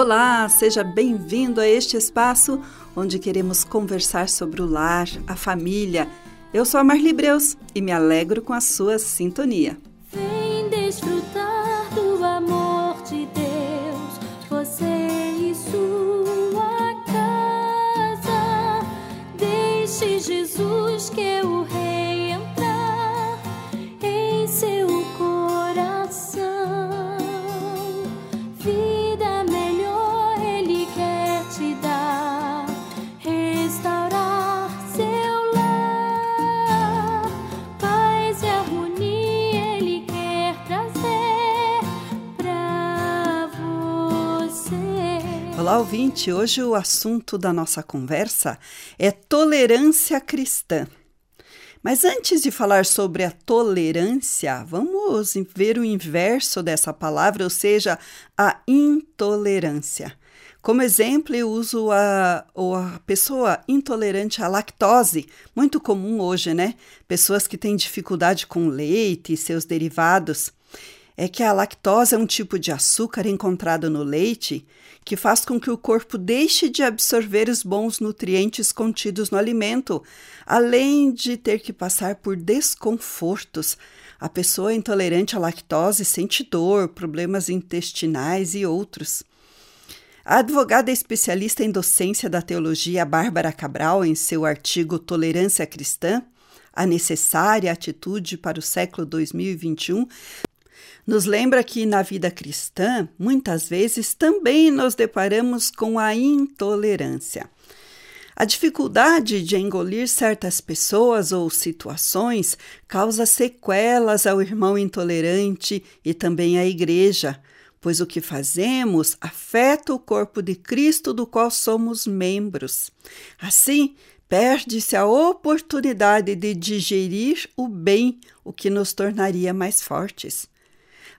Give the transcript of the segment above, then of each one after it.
Olá, seja bem-vindo a este espaço onde queremos conversar sobre o lar, a família. Eu sou a Marli Breus e me alegro com a sua sintonia. Vem desfrutar do amor de Deus, você e sua casa. Deixe Jesus que o rei Olá, ouvinte! Hoje o assunto da nossa conversa é tolerância cristã. Mas antes de falar sobre a tolerância, vamos ver o inverso dessa palavra, ou seja, a intolerância. Como exemplo, eu uso a, a pessoa intolerante à lactose, muito comum hoje, né? Pessoas que têm dificuldade com leite e seus derivados. É que a lactose é um tipo de açúcar encontrado no leite que faz com que o corpo deixe de absorver os bons nutrientes contidos no alimento, além de ter que passar por desconfortos. A pessoa intolerante à lactose sente dor, problemas intestinais e outros. A advogada especialista em docência da teologia Bárbara Cabral, em seu artigo Tolerância Cristã, a necessária atitude para o século 2021, nos lembra que na vida cristã, muitas vezes também nos deparamos com a intolerância. A dificuldade de engolir certas pessoas ou situações causa sequelas ao irmão intolerante e também à igreja, pois o que fazemos afeta o corpo de Cristo do qual somos membros. Assim, perde-se a oportunidade de digerir o bem, o que nos tornaria mais fortes.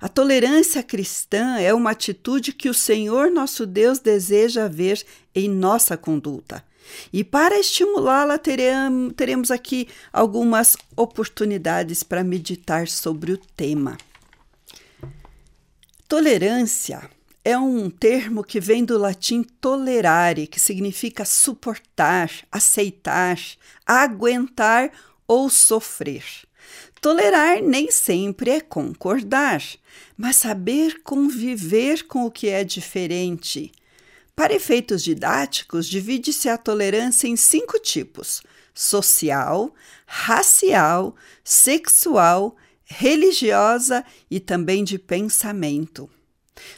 A tolerância cristã é uma atitude que o Senhor nosso Deus deseja ver em nossa conduta. E para estimulá-la, teremos aqui algumas oportunidades para meditar sobre o tema. Tolerância é um termo que vem do latim tolerare, que significa suportar, aceitar, aguentar ou sofrer. Tolerar nem sempre é concordar, mas saber conviver com o que é diferente. Para efeitos didáticos, divide-se a tolerância em cinco tipos: social, racial, sexual, religiosa e também de pensamento.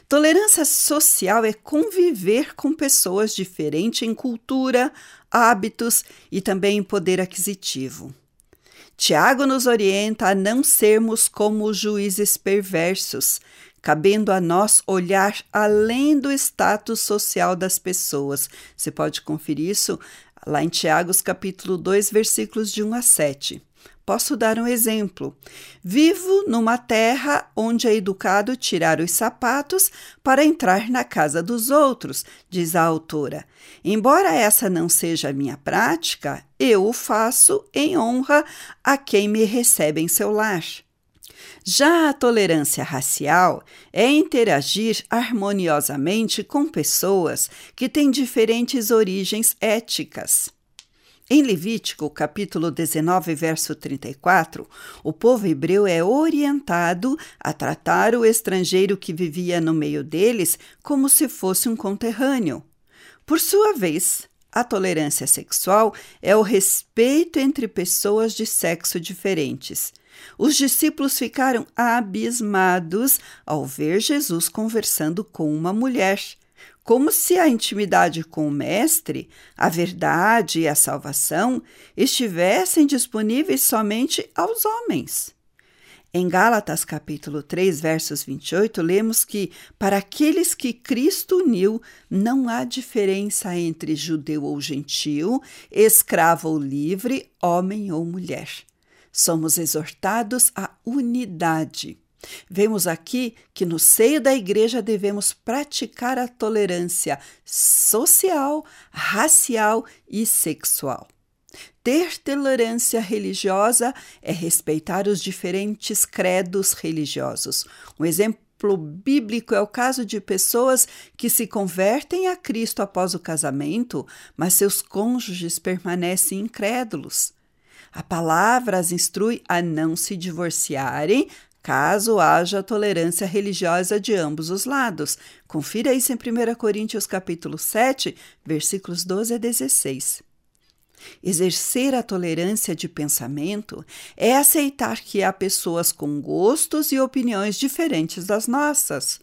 Tolerância social é conviver com pessoas diferentes em cultura, hábitos e também em poder aquisitivo. Tiago nos orienta a não sermos como juízes perversos, cabendo a nós olhar além do status social das pessoas. Você pode conferir isso lá em Tiago, capítulo 2, versículos de 1 a 7. Posso dar um exemplo. Vivo numa terra onde é educado tirar os sapatos para entrar na casa dos outros, diz a autora. Embora essa não seja a minha prática, eu o faço em honra a quem me recebe em seu lar. Já a tolerância racial é interagir harmoniosamente com pessoas que têm diferentes origens éticas. Em Levítico, capítulo 19, verso 34, o povo hebreu é orientado a tratar o estrangeiro que vivia no meio deles como se fosse um conterrâneo. Por sua vez, a tolerância sexual é o respeito entre pessoas de sexo diferentes. Os discípulos ficaram abismados ao ver Jesus conversando com uma mulher como se a intimidade com o Mestre, a verdade e a salvação estivessem disponíveis somente aos homens. Em Gálatas capítulo 3, versos 28, lemos que para aqueles que Cristo uniu, não há diferença entre judeu ou gentio, escravo ou livre, homem ou mulher. Somos exortados à unidade. Vemos aqui que no seio da igreja devemos praticar a tolerância social, racial e sexual. Ter tolerância religiosa é respeitar os diferentes credos religiosos. Um exemplo bíblico é o caso de pessoas que se convertem a Cristo após o casamento, mas seus cônjuges permanecem incrédulos. A palavra as instrui a não se divorciarem caso haja tolerância religiosa de ambos os lados. Confira isso em 1 Coríntios capítulo 7, versículos 12 a 16. Exercer a tolerância de pensamento é aceitar que há pessoas com gostos e opiniões diferentes das nossas.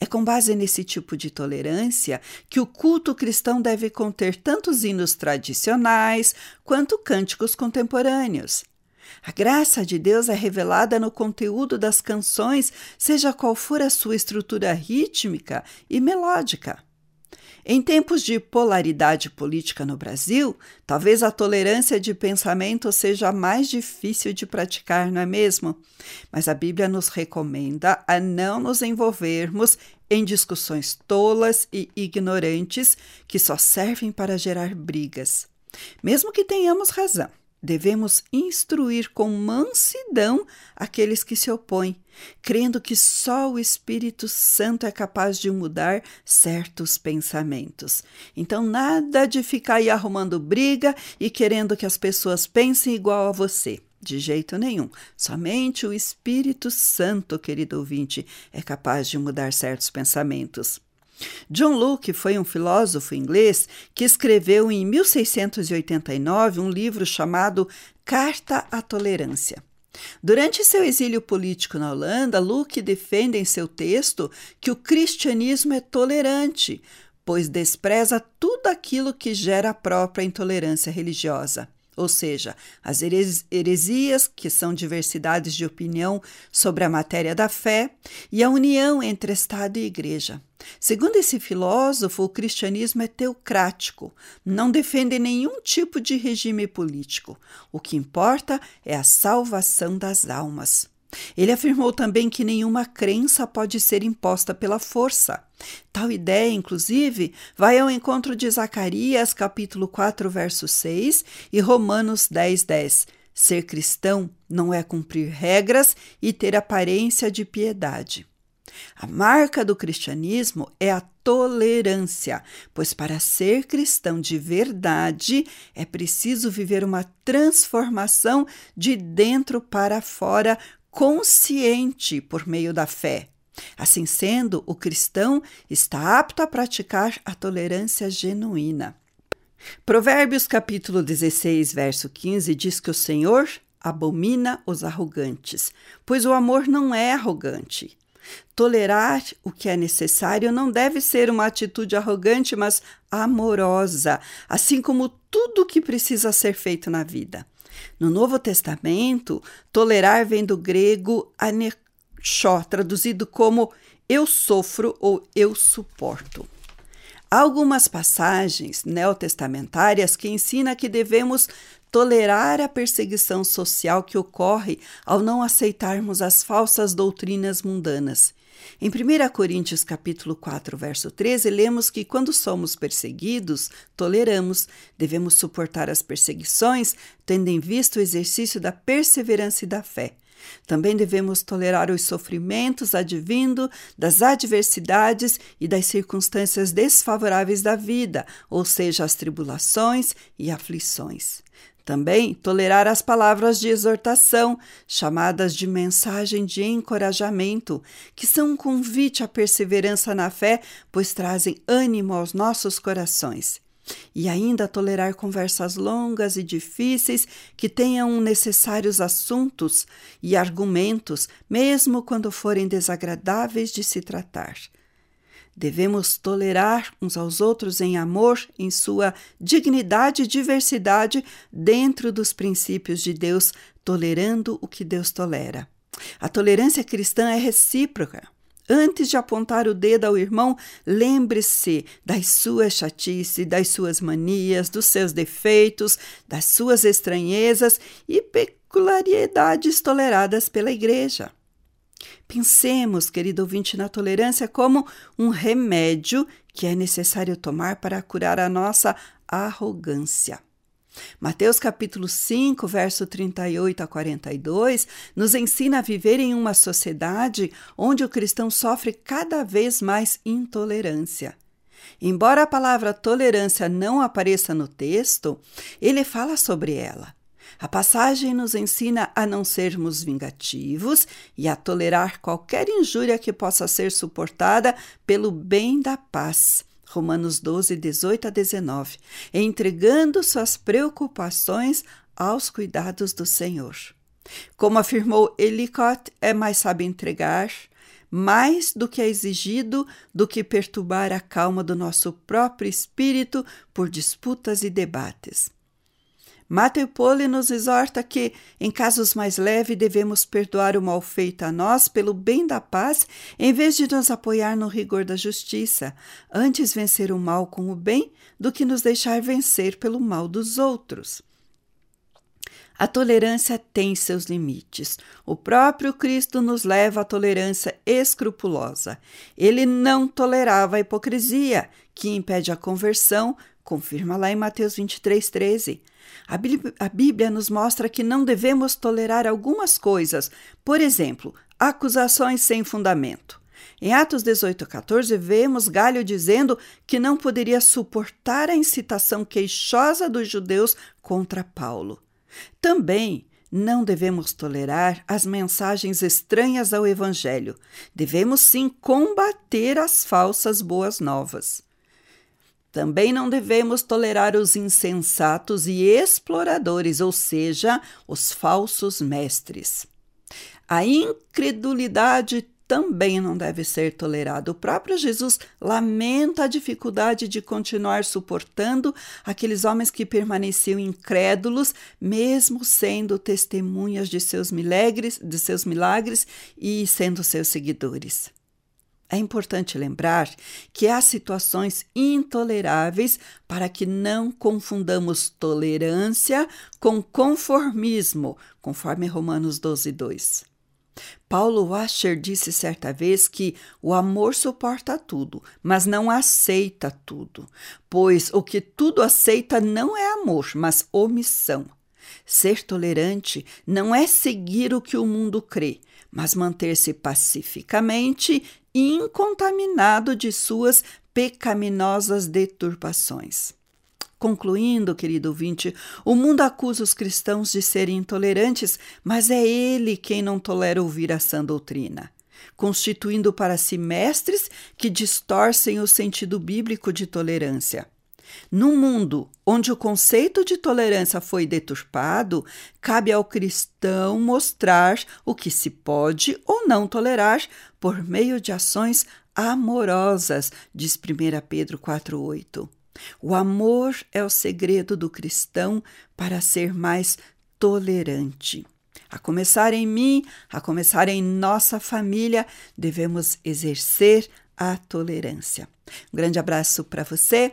É com base nesse tipo de tolerância que o culto cristão deve conter tanto os hinos tradicionais quanto cânticos contemporâneos. A graça de Deus é revelada no conteúdo das canções, seja qual for a sua estrutura rítmica e melódica. Em tempos de polaridade política no Brasil, talvez a tolerância de pensamento seja mais difícil de praticar, não é mesmo? Mas a Bíblia nos recomenda a não nos envolvermos em discussões tolas e ignorantes que só servem para gerar brigas. Mesmo que tenhamos razão, Devemos instruir com mansidão aqueles que se opõem, crendo que só o Espírito Santo é capaz de mudar certos pensamentos. Então, nada de ficar aí arrumando briga e querendo que as pessoas pensem igual a você. De jeito nenhum. Somente o Espírito Santo, querido ouvinte, é capaz de mudar certos pensamentos. John Locke foi um filósofo inglês que escreveu em 1689 um livro chamado Carta à Tolerância. Durante seu exílio político na Holanda, Locke defende em seu texto que o cristianismo é tolerante, pois despreza tudo aquilo que gera a própria intolerância religiosa ou seja, as heresias, que são diversidades de opinião sobre a matéria da fé, e a união entre Estado e Igreja. Segundo esse filósofo, o cristianismo é teocrático, não defende nenhum tipo de regime político. O que importa é a salvação das almas. Ele afirmou também que nenhuma crença pode ser imposta pela força. Tal ideia, inclusive, vai ao encontro de Zacarias, capítulo 4, verso 6 e Romanos 10, 10. Ser cristão não é cumprir regras e ter aparência de piedade. A marca do cristianismo é a tolerância, pois para ser cristão de verdade é preciso viver uma transformação de dentro para fora consciente por meio da fé. Assim sendo, o cristão está apto a praticar a tolerância genuína. Provérbios capítulo 16, verso 15 diz que o Senhor abomina os arrogantes, pois o amor não é arrogante. Tolerar o que é necessário não deve ser uma atitude arrogante, mas amorosa, assim como tudo o que precisa ser feito na vida. No Novo Testamento, tolerar vem do grego anexó, traduzido como eu sofro ou eu suporto. Há algumas passagens neotestamentárias que ensinam que devemos tolerar a perseguição social que ocorre ao não aceitarmos as falsas doutrinas mundanas. Em 1 Coríntios capítulo 4, verso 13, lemos que quando somos perseguidos, toleramos, devemos suportar as perseguições, tendo em vista o exercício da perseverança e da fé. Também devemos tolerar os sofrimentos advindo das adversidades e das circunstâncias desfavoráveis da vida, ou seja, as tribulações e aflições. Também tolerar as palavras de exortação, chamadas de mensagem de encorajamento, que são um convite à perseverança na fé, pois trazem ânimo aos nossos corações. E ainda tolerar conversas longas e difíceis que tenham necessários assuntos e argumentos, mesmo quando forem desagradáveis de se tratar. Devemos tolerar uns aos outros em amor, em sua dignidade e diversidade, dentro dos princípios de Deus, tolerando o que Deus tolera. A tolerância cristã é recíproca. Antes de apontar o dedo ao irmão, lembre-se das suas chatices, das suas manias, dos seus defeitos, das suas estranhezas e peculiaridades toleradas pela igreja. Pensemos, querido ouvinte, na tolerância como um remédio que é necessário tomar para curar a nossa arrogância. Mateus capítulo 5, verso 38 a 42, nos ensina a viver em uma sociedade onde o cristão sofre cada vez mais intolerância. Embora a palavra tolerância não apareça no texto, ele fala sobre ela. A passagem nos ensina a não sermos vingativos e a tolerar qualquer injúria que possa ser suportada pelo bem da paz. Romanos 12, 18 a 19, entregando suas preocupações aos cuidados do Senhor. Como afirmou Ellicott, é mais sábio entregar mais do que é exigido do que perturbar a calma do nosso próprio espírito por disputas e debates. Matthew Pole nos exorta que, em casos mais leves, devemos perdoar o mal feito a nós pelo bem da paz, em vez de nos apoiar no rigor da justiça, antes vencer o mal com o bem do que nos deixar vencer pelo mal dos outros. A tolerância tem seus limites. O próprio Cristo nos leva à tolerância escrupulosa. Ele não tolerava a hipocrisia, que impede a conversão, confirma lá em Mateus 23, 13. A Bíblia nos mostra que não devemos tolerar algumas coisas, por exemplo, acusações sem fundamento. Em Atos 18, 14, vemos Galho dizendo que não poderia suportar a incitação queixosa dos judeus contra Paulo. Também não devemos tolerar as mensagens estranhas ao Evangelho. Devemos sim combater as falsas boas novas. Também não devemos tolerar os insensatos e exploradores, ou seja, os falsos mestres. A incredulidade também não deve ser tolerado. O próprio Jesus lamenta a dificuldade de continuar suportando aqueles homens que permaneciam incrédulos, mesmo sendo testemunhas de seus milagres, de seus milagres e sendo seus seguidores. É importante lembrar que há situações intoleráveis para que não confundamos tolerância com conformismo, conforme Romanos 12, 2. Paulo Washer disse certa vez que o amor suporta tudo, mas não aceita tudo, pois o que tudo aceita não é amor, mas omissão. Ser tolerante não é seguir o que o mundo crê, mas manter-se pacificamente incontaminado de suas pecaminosas deturpações. Concluindo, querido ouvinte, o mundo acusa os cristãos de serem intolerantes, mas é ele quem não tolera ouvir a sã doutrina, constituindo para si mestres que distorcem o sentido bíblico de tolerância. No mundo onde o conceito de tolerância foi deturpado, cabe ao cristão mostrar o que se pode ou não tolerar por meio de ações amorosas, diz 1 Pedro 4,8. O amor é o segredo do cristão para ser mais tolerante. A começar em mim, a começar em nossa família, devemos exercer a tolerância. Um grande abraço para você